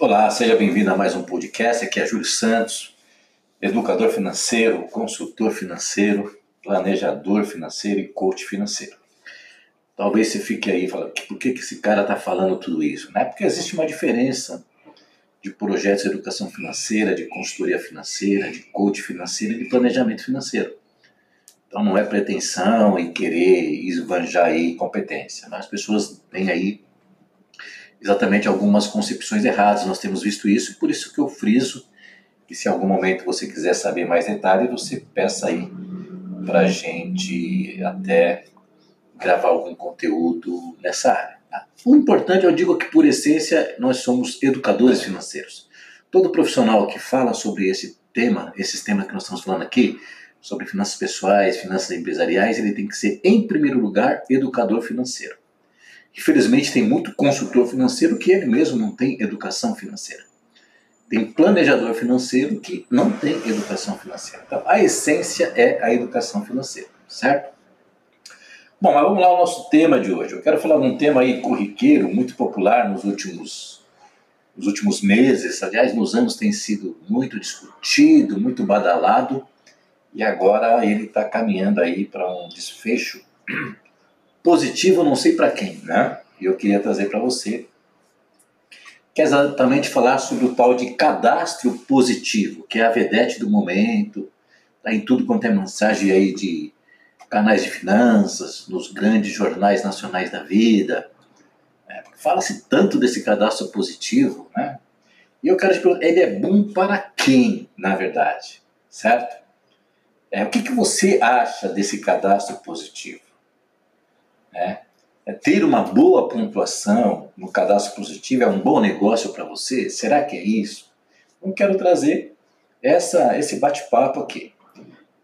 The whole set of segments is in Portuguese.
Olá, seja bem-vindo a mais um podcast. Aqui é Júlio Santos, educador financeiro, consultor financeiro, planejador financeiro e coach financeiro. Talvez você fique aí falando, por que, que esse cara está falando tudo isso? Né? Porque existe uma diferença de projetos de educação financeira, de consultoria financeira, de coach financeiro e de planejamento financeiro. Então não é pretensão e querer esbanjar aí competência. Né? As pessoas têm aí exatamente algumas concepções erradas. Nós temos visto isso e por isso que eu friso que se em algum momento você quiser saber mais detalhes, você peça aí para a gente até gravar algum conteúdo nessa área. Tá? O importante, eu digo que por essência nós somos educadores financeiros. Todo profissional que fala sobre esse tema, esses temas que nós estamos falando aqui, sobre finanças pessoais, finanças empresariais, ele tem que ser, em primeiro lugar, educador financeiro. Infelizmente, tem muito consultor financeiro que ele mesmo não tem educação financeira. Tem planejador financeiro que não tem educação financeira. Então, a essência é a educação financeira, certo? Bom, mas vamos lá ao nosso tema de hoje. Eu quero falar de um tema aí corriqueiro, muito popular nos últimos, nos últimos meses. Aliás, nos anos tem sido muito discutido, muito badalado. E agora ele está caminhando aí para um desfecho positivo, não sei para quem, né? E eu queria trazer para você que é exatamente falar sobre o tal de cadastro positivo, que é a vedete do momento, tá em tudo quanto é mensagem aí de canais de finanças, nos grandes jornais nacionais da vida. É, Fala-se tanto desse cadastro positivo, né? E eu quero te perguntar, ele é bom para quem, na verdade, certo? É, o que, que você acha desse cadastro positivo? É, ter uma boa pontuação no cadastro positivo é um bom negócio para você? Será que é isso? Então quero trazer essa, esse bate-papo aqui.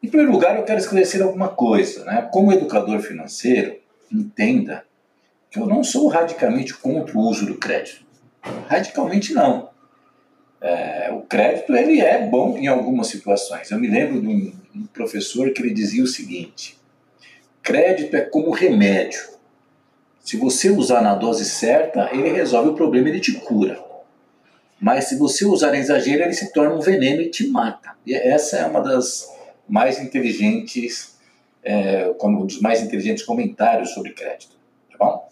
Em primeiro lugar, eu quero esclarecer alguma coisa. Né? Como educador financeiro, entenda que eu não sou radicalmente contra o uso do crédito. Radicalmente não. É, o crédito ele é bom em algumas situações. Eu me lembro de um, um professor que ele dizia o seguinte: Crédito é como remédio. Se você usar na dose certa, ele resolve o problema, ele te cura. Mas se você usar em exagero, ele se torna um veneno e te mata. E essa é uma das mais inteligentes, é, como um dos mais inteligentes comentários sobre crédito. Tá bom?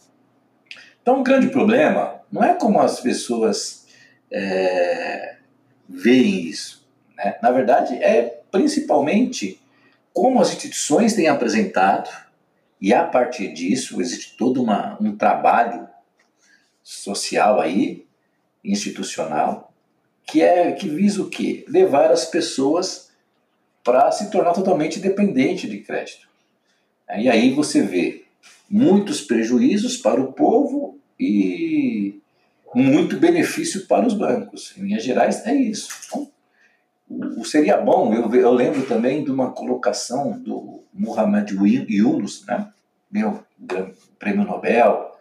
Então, o um grande problema não é como as pessoas é, veem isso. Né? Na verdade, é principalmente como as instituições têm apresentado e a partir disso existe todo uma, um trabalho social aí, institucional, que é que visa o quê? Levar as pessoas para se tornar totalmente dependente de crédito. E aí você vê muitos prejuízos para o povo e muito benefício para os bancos. Em linhas gerais, é isso. Então, seria bom, eu, eu lembro também de uma colocação do Muhammad Yunus, né? meu prêmio Nobel,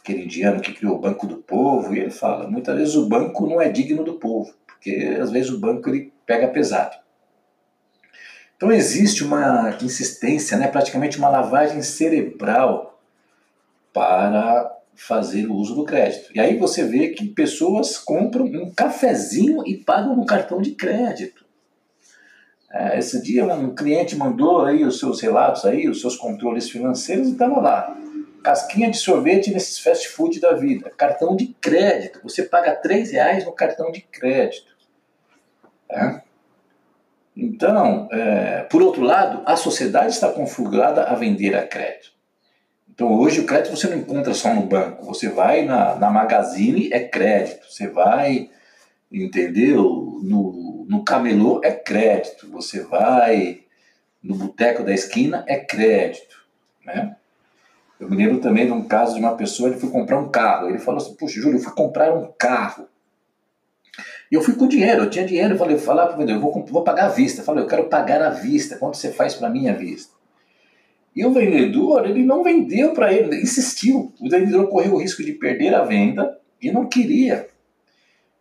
aquele indiano que criou o Banco do Povo, e ele fala, muitas vezes o banco não é digno do povo, porque às vezes o banco ele pega pesado. Então existe uma insistência, né, praticamente uma lavagem cerebral para fazer o uso do crédito. E aí você vê que pessoas compram um cafezinho e pagam no cartão de crédito. É, esse dia um cliente mandou aí os seus relatos aí, os seus controles financeiros e estava lá. Casquinha de sorvete nesses fast food da vida. Cartão de crédito. Você paga 3 reais no cartão de crédito. É? Então, é, por outro lado, a sociedade está configurada a vender a crédito. Então hoje o crédito você não encontra só no banco. Você vai na, na Magazine, é crédito. Você vai, entendeu? No, no camelô é crédito, você vai no boteco da esquina é crédito, né? Eu me lembro também de um caso de uma pessoa, ele foi comprar um carro, ele falou assim, puxa, Júlio, eu fui comprar um carro, e eu fui com dinheiro, eu tinha dinheiro, eu falei, falar para o vendedor, vou, vou pagar à vista, eu falei, eu quero pagar à vista, quanto você faz para mim à vista? E o vendedor, ele não vendeu para ele, insistiu, o vendedor correu o risco de perder a venda e não queria.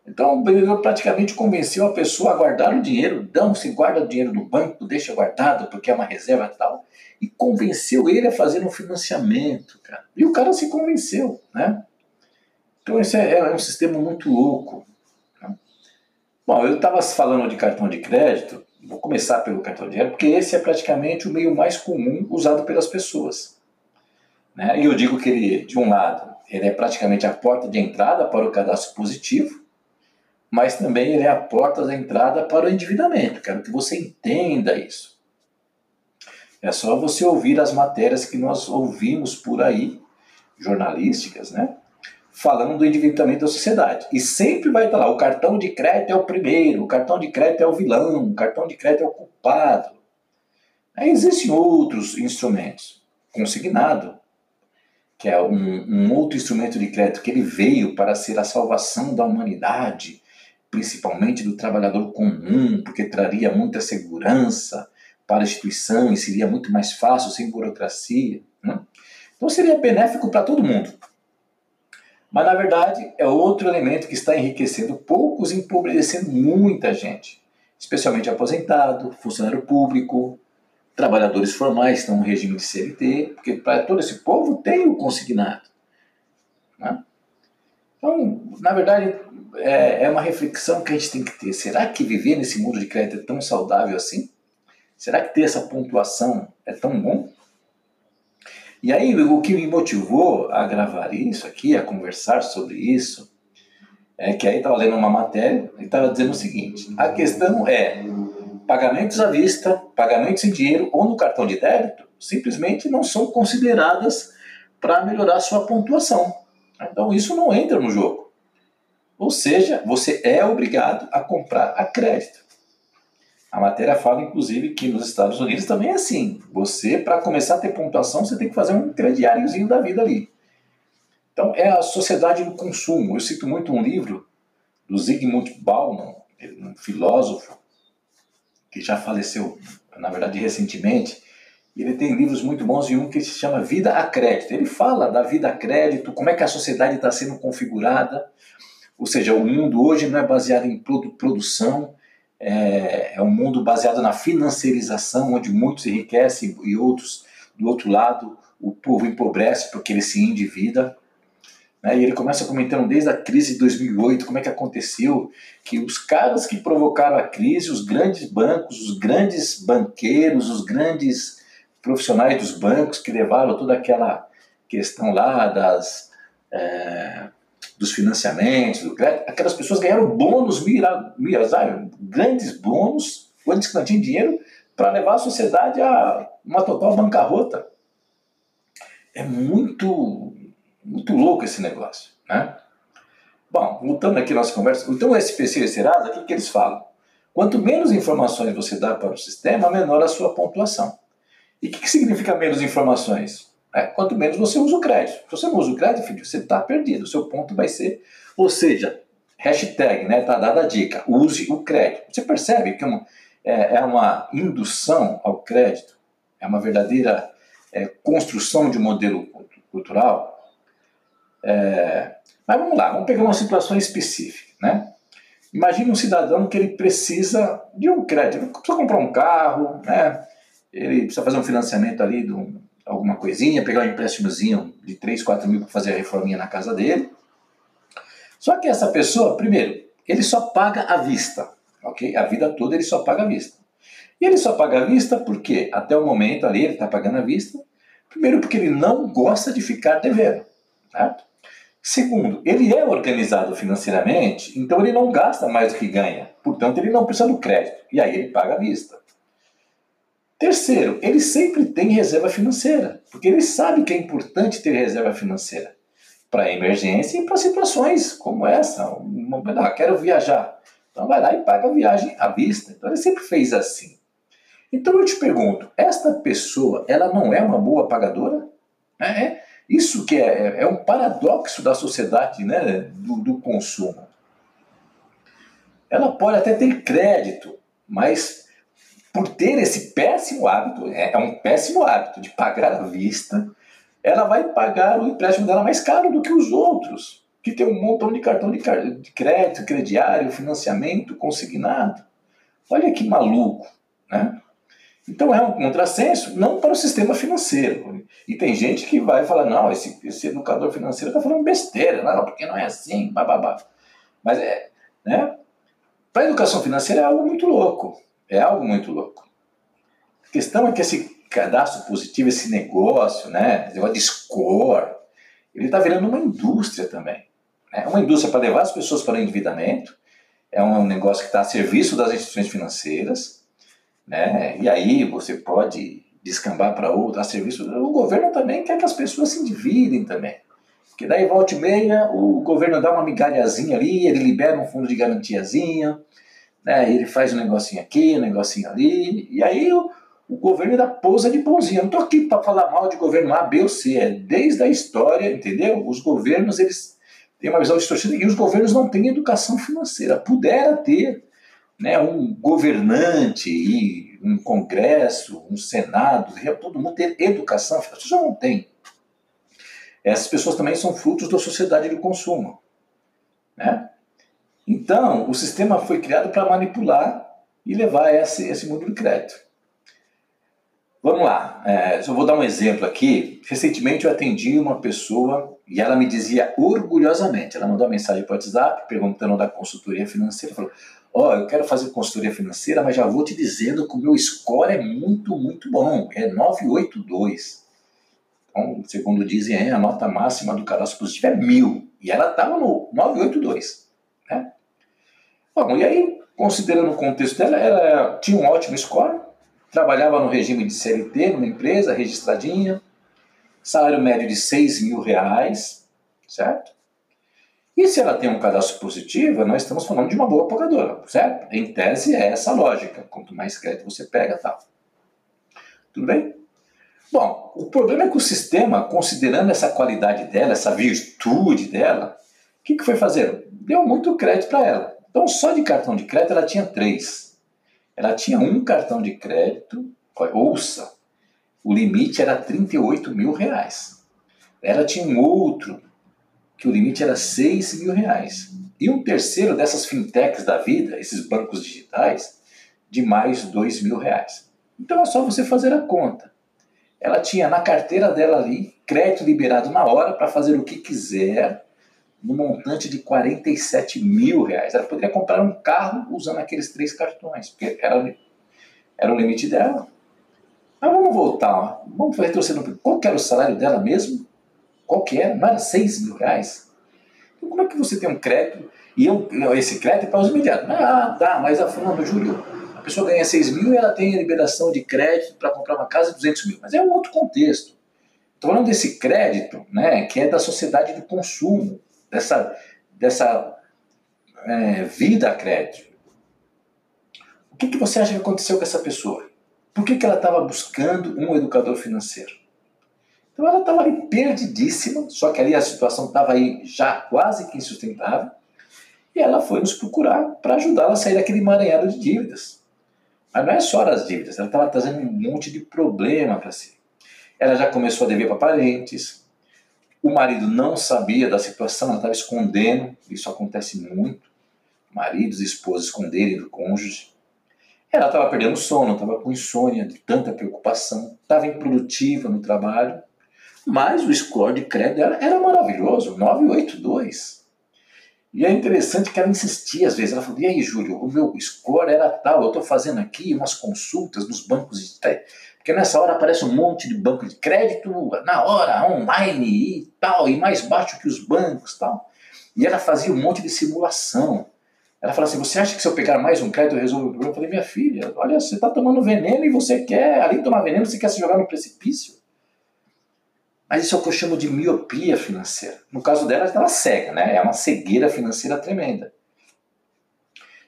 Então o vendedor praticamente convenceu a pessoa a guardar o dinheiro, não se guarda o dinheiro no banco, deixa guardado porque é uma reserva tal, e convenceu ele a fazer um financiamento, cara. E o cara se convenceu, né? Então esse é, é um sistema muito louco. Bom, eu estava falando de cartão de crédito, vou começar pelo cartão de crédito, porque esse é praticamente o meio mais comum usado pelas pessoas. Né? E eu digo que ele, de um lado, ele é praticamente a porta de entrada para o cadastro positivo, mas também ele é a porta de entrada para o endividamento. Quero que você entenda isso. É só você ouvir as matérias que nós ouvimos por aí, jornalísticas, né? Falando do endividamento da sociedade. E sempre vai estar lá: o cartão de crédito é o primeiro, o cartão de crédito é o vilão, o cartão de crédito é o culpado. Aí existem outros instrumentos. Consignado, que é um, um outro instrumento de crédito que ele veio para ser a salvação da humanidade, principalmente do trabalhador comum, porque traria muita segurança, para a instituição e seria muito mais fácil, sem burocracia. Né? Então seria benéfico para todo mundo. Mas na verdade é outro elemento que está enriquecendo poucos e empobrecendo muita gente, especialmente aposentado, funcionário público, trabalhadores formais estão no regime de CLT, porque para todo esse povo tem o consignado. Né? Então, na verdade, é, é uma reflexão que a gente tem que ter. Será que viver nesse mundo de crédito é tão saudável assim? Será que ter essa pontuação é tão bom? E aí, o que me motivou a gravar isso aqui, a conversar sobre isso, é que aí estava lendo uma matéria e estava dizendo o seguinte: a questão é pagamentos à vista, pagamentos em dinheiro ou no cartão de débito simplesmente não são consideradas para melhorar sua pontuação. Então isso não entra no jogo. Ou seja, você é obrigado a comprar a crédito. A matéria fala, inclusive, que nos Estados Unidos também é assim. Você, para começar a ter pontuação, você tem que fazer um crediáriozinho da vida ali. Então, é a sociedade do consumo. Eu cito muito um livro do Zygmunt Bauman, um filósofo que já faleceu, na verdade, recentemente. Ele tem livros muito bons e um que se chama Vida a Crédito. Ele fala da vida a crédito, como é que a sociedade está sendo configurada. Ou seja, o mundo hoje não é baseado em produção, é, é um mundo baseado na financiarização, onde muitos enriquecem e outros, do outro lado, o povo empobrece porque ele se endivida. Né? E ele começa comentando desde a crise de 2008, como é que aconteceu, que os caras que provocaram a crise, os grandes bancos, os grandes banqueiros, os grandes profissionais dos bancos que levaram toda aquela questão lá das... É, dos financiamentos, do crédito, aquelas pessoas ganharam bônus, mira, grandes bônus, quando que não dinheiro, para levar a sociedade a uma total bancarrota. É muito, muito louco esse negócio. Né? Bom, voltando aqui nossa conversa, então o SPC e o Serasa, o que, que eles falam? Quanto menos informações você dá para o sistema, menor a sua pontuação. E o que, que significa menos informações? É, quanto menos você usa o crédito. Se você não usa o crédito, filho, você está perdido. O seu ponto vai ser. Ou seja, hashtag, né? Tá dada a dica. Use o crédito. Você percebe que é uma, é, é uma indução ao crédito? É uma verdadeira é, construção de um modelo cultural? É, mas vamos lá, vamos pegar uma situação específica, né? Imagine um cidadão que ele precisa de um crédito, ele precisa comprar um carro, né? ele precisa fazer um financiamento ali de um, alguma coisinha, pegar um empréstimozinho de 3, 4 mil para fazer a reforminha na casa dele. Só que essa pessoa, primeiro, ele só paga à vista, ok? A vida toda ele só paga à vista. E ele só paga à vista porque, até o momento ali, ele está pagando à vista. Primeiro, porque ele não gosta de ficar devendo, certo? Segundo, ele é organizado financeiramente, então ele não gasta mais do que ganha. Portanto, ele não precisa do crédito. E aí ele paga à vista. Terceiro, ele sempre tem reserva financeira, porque ele sabe que é importante ter reserva financeira para emergência e para situações como essa. Uma, ah, quero viajar. Então vai lá e paga a viagem à vista. Então ele sempre fez assim. Então eu te pergunto, esta pessoa, ela não é uma boa pagadora? É, é isso que é, é, um paradoxo da sociedade, né, do, do consumo. Ela pode até ter crédito, mas por ter esse péssimo hábito, é, é um péssimo hábito de pagar à vista, ela vai pagar o empréstimo dela mais caro do que os outros, que tem um montão de cartão de crédito, crediário, financiamento consignado. Olha que maluco, né? Então é um contrassenso, não para o sistema financeiro. E tem gente que vai falar, não, esse, esse educador financeiro está falando besteira, não, porque não é assim, bababá. Mas é, né? Para a educação financeira é algo muito louco. É algo muito louco. A questão é que esse cadastro positivo, esse negócio, né, esse negócio de score, ele está virando uma indústria também. É uma indústria para levar as pessoas para o endividamento, é um negócio que está a serviço das instituições financeiras, né, e aí você pode descambar para outro a serviço. O governo também quer que as pessoas se endividem também. Porque daí volta e meia, o governo dá uma migalhazinha ali, ele libera um fundo de garantiazinha, né, ele faz um negocinho aqui, um negocinho ali, e aí o, o governo ainda pousa de bonzinho. Eu não estou aqui para falar mal de governo A, B ou C, é desde a história, entendeu? Os governos, eles têm uma visão distorcida e os governos não têm educação financeira. Pudera ter né, um governante e um congresso, um senado, todo mundo ter educação, as pessoas não têm. Essas pessoas também são frutos da sociedade de consumo. Né? Então, o sistema foi criado para manipular e levar esse, esse mundo de crédito. Vamos lá, é, eu vou dar um exemplo aqui. Recentemente eu atendi uma pessoa e ela me dizia orgulhosamente, ela mandou uma mensagem para o WhatsApp perguntando da consultoria financeira, falou, ó, oh, eu quero fazer consultoria financeira, mas já vou te dizendo que o meu score é muito, muito bom, é 982. Então, segundo dizem, a nota máxima do cadastro positivo é mil, e ela estava no 982. Bom, e aí, considerando o contexto dela, ela tinha um ótimo score, trabalhava no regime de CLT, numa empresa registradinha, salário médio de 6 mil reais, certo? E se ela tem um cadastro positivo, nós estamos falando de uma boa pagadora, certo? Em tese é essa lógica. Quanto mais crédito você pega, tal. Tudo bem? Bom, o problema é que o sistema, considerando essa qualidade dela, essa virtude dela, o que, que foi fazer? Deu muito crédito para ela. Então, só de cartão de crédito ela tinha três. Ela tinha um cartão de crédito, ouça, o limite era 38 mil reais. Ela tinha um outro, que o limite era 6 mil reais. E um terceiro dessas fintechs da vida, esses bancos digitais, de mais 2 mil reais. Então é só você fazer a conta. Ela tinha na carteira dela ali crédito liberado na hora para fazer o que quiser, no montante de 47 mil reais. Ela poderia comprar um carro usando aqueles três cartões, porque era, era o limite dela. Mas vamos voltar, vamos retroceder. Qual que era o salário dela mesmo? Qual que era? Não era 6 mil reais? Então como é que você tem um crédito e eu, esse crédito é para os imediatos? Ah, tá, mas a Fernando Júlio, a pessoa ganha 6 mil e ela tem a liberação de crédito para comprar uma casa de 200 mil. Mas é um outro contexto. Estou falando desse crédito, né, que é da sociedade de consumo, dessa, dessa é, vida a crédito. O que, que você acha que aconteceu com essa pessoa? Por que, que ela estava buscando um educador financeiro? Então ela estava ali perdidíssima, só que ali a situação estava aí já quase que insustentável, e ela foi nos procurar para ajudá-la a sair daquele emaranhado de dívidas. Mas não é só as dívidas, ela estava trazendo um monte de problema para si. Ela já começou a dever para parentes, o marido não sabia da situação, ela estava escondendo, isso acontece muito. Maridos e esposas esconderem do cônjuge. Ela estava perdendo sono, estava com insônia, de tanta preocupação, estava improdutiva no trabalho, mas o score de crédito dela era maravilhoso, 982. E é interessante que ela insistia às vezes. Ela falou: E aí, Júlio, o meu score era tal, eu estou fazendo aqui umas consultas nos bancos digitais. Porque nessa hora aparece um monte de banco de crédito na hora, online e tal, e mais baixo que os bancos tal. E ela fazia um monte de simulação. Ela fala assim: Você acha que se eu pegar mais um crédito eu resolvo o problema? Eu falei: Minha filha, olha, você está tomando veneno e você quer, além de tomar veneno, você quer se jogar no precipício. Mas isso é o que eu chamo de miopia financeira. No caso dela, ela estava cega, né? É uma cegueira financeira tremenda.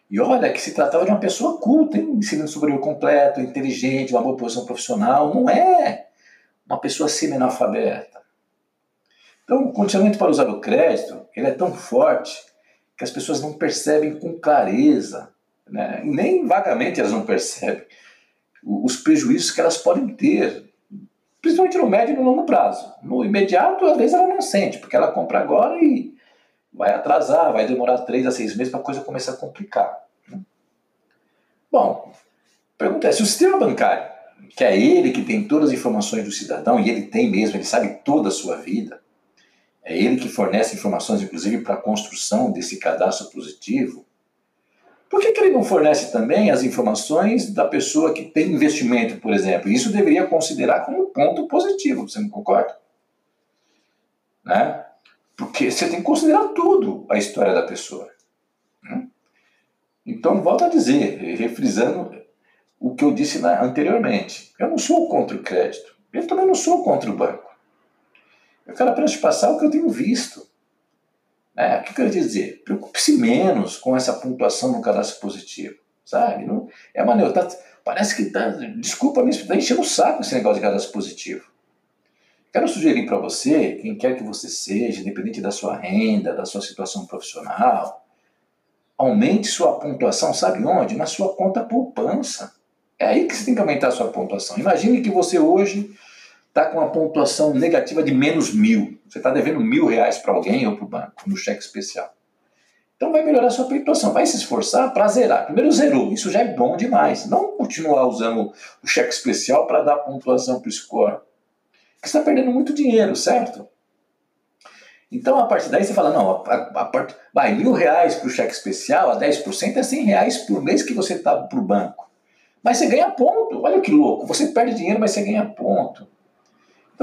E olha que se tratava de uma pessoa culta, hein? ensino superior completo, inteligente, uma boa posição profissional. Não é uma pessoa semi-analfabeta. Então, o condicionamento para usar o crédito ele é tão forte que as pessoas não percebem com clareza, né? nem vagamente elas não percebem os prejuízos que elas podem ter, principalmente no médio e no longo prazo. No imediato, às vezes ela não sente, porque ela compra agora e vai atrasar, vai demorar três a seis meses para a coisa começar a complicar. Né? Bom, pergunta é: se o sistema bancário, que é ele que tem todas as informações do cidadão, e ele tem mesmo, ele sabe toda a sua vida, é ele que fornece informações, inclusive, para a construção desse cadastro positivo. Por que, que ele não fornece também as informações da pessoa que tem investimento, por exemplo? Isso deveria considerar como ponto positivo, você não concorda? Né? Porque você tem que considerar tudo a história da pessoa. Né? Então, volto a dizer, refrisando o que eu disse anteriormente. Eu não sou contra o crédito. Eu também não sou contra o banco. Eu quero apenas passar o que eu tenho visto. É, o que eu quero dizer? Preocupe-se menos com essa pontuação no cadastro positivo. Sabe? Não, é maneiro. Tá, parece que tá. Desculpa, me está enchendo o saco esse negócio de cadastro positivo. Quero sugerir para você, quem quer que você seja, independente da sua renda, da sua situação profissional, aumente sua pontuação, sabe onde? Na sua conta poupança. É aí que você tem que aumentar a sua pontuação. Imagine que você hoje está com uma pontuação negativa de menos mil. Você está devendo mil reais para alguém ou para o banco, no cheque especial. Então vai melhorar a sua pontuação, vai se esforçar para zerar. Primeiro zerou, isso já é bom demais. Não continuar usando o cheque especial para dar pontuação para o score. Porque você está perdendo muito dinheiro, certo? Então a partir daí você fala, não, a, a, a vai mil reais para o cheque especial, a 10% é 100 reais por mês que você está para o banco. Mas você ganha ponto. Olha que louco. Você perde dinheiro, mas você ganha ponto.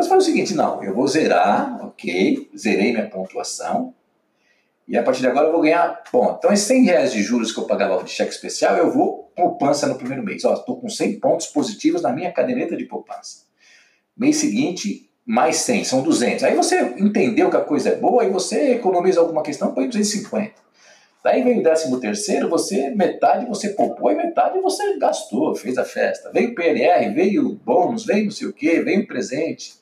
Então você faz o seguinte: não, eu vou zerar, ok, zerei minha pontuação. E a partir de agora eu vou ganhar ponto. Então, esses 100 reais de juros que eu pagava de cheque especial, eu vou poupança no primeiro mês. Estou com 100 pontos positivos na minha caderneta de poupança. Mês seguinte, mais 100, são 200. Aí você entendeu que a coisa é boa e você economiza alguma questão, põe 250. Daí veio o décimo terceiro, você, metade você poupou e metade você gastou, fez a festa. Veio PLR, veio bônus, veio não sei o quê, veio o presente.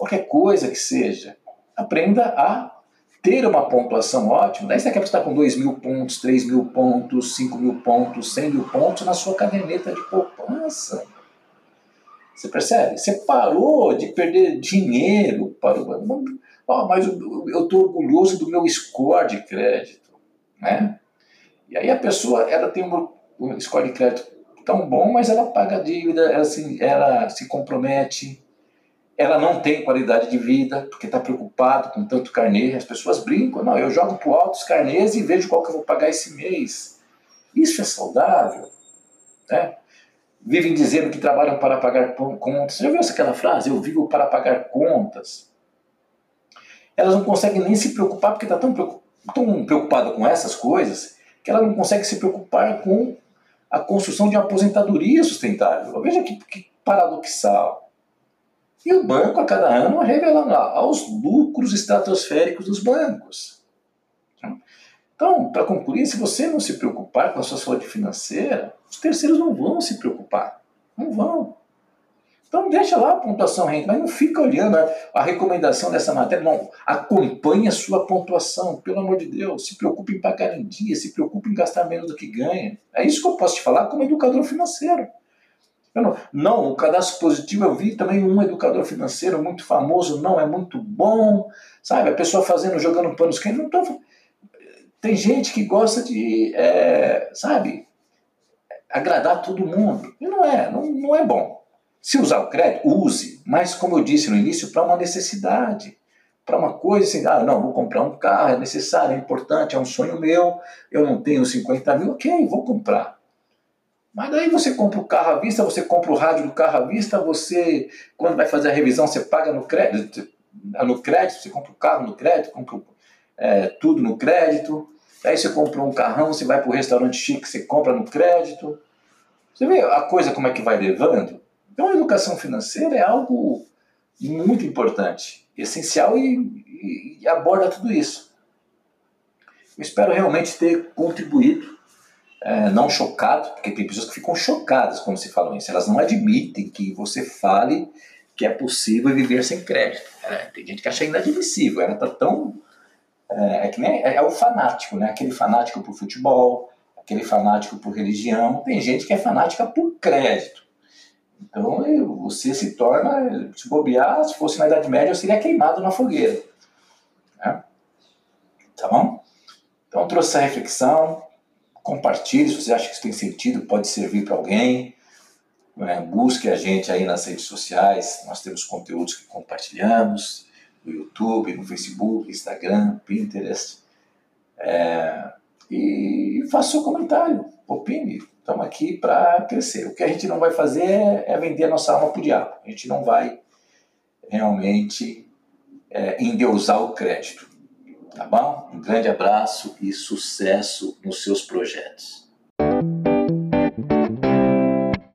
Qualquer coisa que seja. Aprenda a ter uma pontuação ótima. Daí você quer estar com 2 mil pontos, 3 mil pontos, 5 mil pontos, 100 mil pontos na sua caderneta de poupança. Você percebe? Você parou de perder dinheiro para o. Oh, mas eu estou orgulhoso do meu score de crédito. Né? E aí a pessoa ela tem um score de crédito tão bom, mas ela paga a dívida, ela se, ela se compromete, ela não tem qualidade de vida, porque está preocupado com tanto carnê. As pessoas brincam, não, eu jogo para alto os carnês e vejo qual que eu vou pagar esse mês. Isso é saudável? Né? Vivem dizendo que trabalham para pagar contas. Você já viu aquela frase? Eu vivo para pagar contas. Elas não conseguem nem se preocupar porque está tão tão preocupada com essas coisas que ela não consegue se preocupar com a construção de uma aposentadoria sustentável. Veja que, que paradoxal. E o banco, a cada ano, revela aos lucros estratosféricos dos bancos. Então, para concluir, se você não se preocupar com a sua saúde financeira, os terceiros não vão se preocupar. Não vão. Então deixa lá a pontuação rende, mas não fica olhando a, a, recomendação dessa matéria, não. Acompanhe a sua pontuação, pelo amor de Deus. Se preocupe em pagar em dia, se preocupe em gastar menos do que ganha. É isso que eu posso te falar como educador financeiro. Não, não, o cadastro positivo eu vi também um educador financeiro muito famoso, não é muito bom, sabe? A pessoa fazendo, jogando panos quentes. Não tô... Tem gente que gosta de, é, sabe, agradar todo mundo. E não é, não, não é bom. Se usar o crédito, use, mas como eu disse no início, para uma necessidade, para uma coisa assim, ah, não, vou comprar um carro, é necessário, é importante, é um sonho meu, eu não tenho 50 mil, ok, vou comprar. Mas daí você compra o carro à vista, você compra o rádio do carro à vista, você, quando vai fazer a revisão, você paga no crédito, no crédito, você compra o carro no crédito, compra é, tudo no crédito, aí você comprou um carrão, você vai para o restaurante chique, você compra no crédito. Você vê a coisa como é que vai levando? Então, a educação financeira é algo muito importante, essencial e, e, e aborda tudo isso. Eu espero realmente ter contribuído, é, não chocado, porque tem pessoas que ficam chocadas quando se falam isso. Elas não admitem que você fale que é possível viver sem crédito. É, tem gente que acha inadmissível. Ela está tão. É, é, que nem, é, é, o fanático, né? aquele fanático por futebol, aquele fanático por religião. Tem gente que é fanática por crédito. Então você se torna, se bobear, se fosse na Idade Média, eu seria queimado na fogueira. Né? Tá bom? Então trouxe essa reflexão. Compartilhe se você acha que isso tem sentido, pode servir para alguém. É, busque a gente aí nas redes sociais. Nós temos conteúdos que compartilhamos no YouTube, no Facebook, Instagram, Pinterest. É, e faça seu comentário, opine. Estamos aqui para crescer. O que a gente não vai fazer é vender a nossa alma para o diabo. A gente não vai realmente é, endeusar o crédito. Tá bom? Um grande abraço e sucesso nos seus projetos.